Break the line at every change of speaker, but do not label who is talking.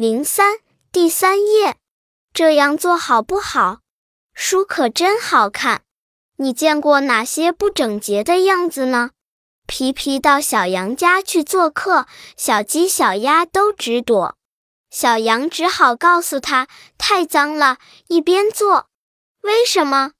零三第三页，这样做好不好？书可真好看。你见过哪些不整洁的样子呢？皮皮到小羊家去做客，小鸡、小鸭都直躲。小羊只好告诉他：“太脏了，一边坐。”为什么？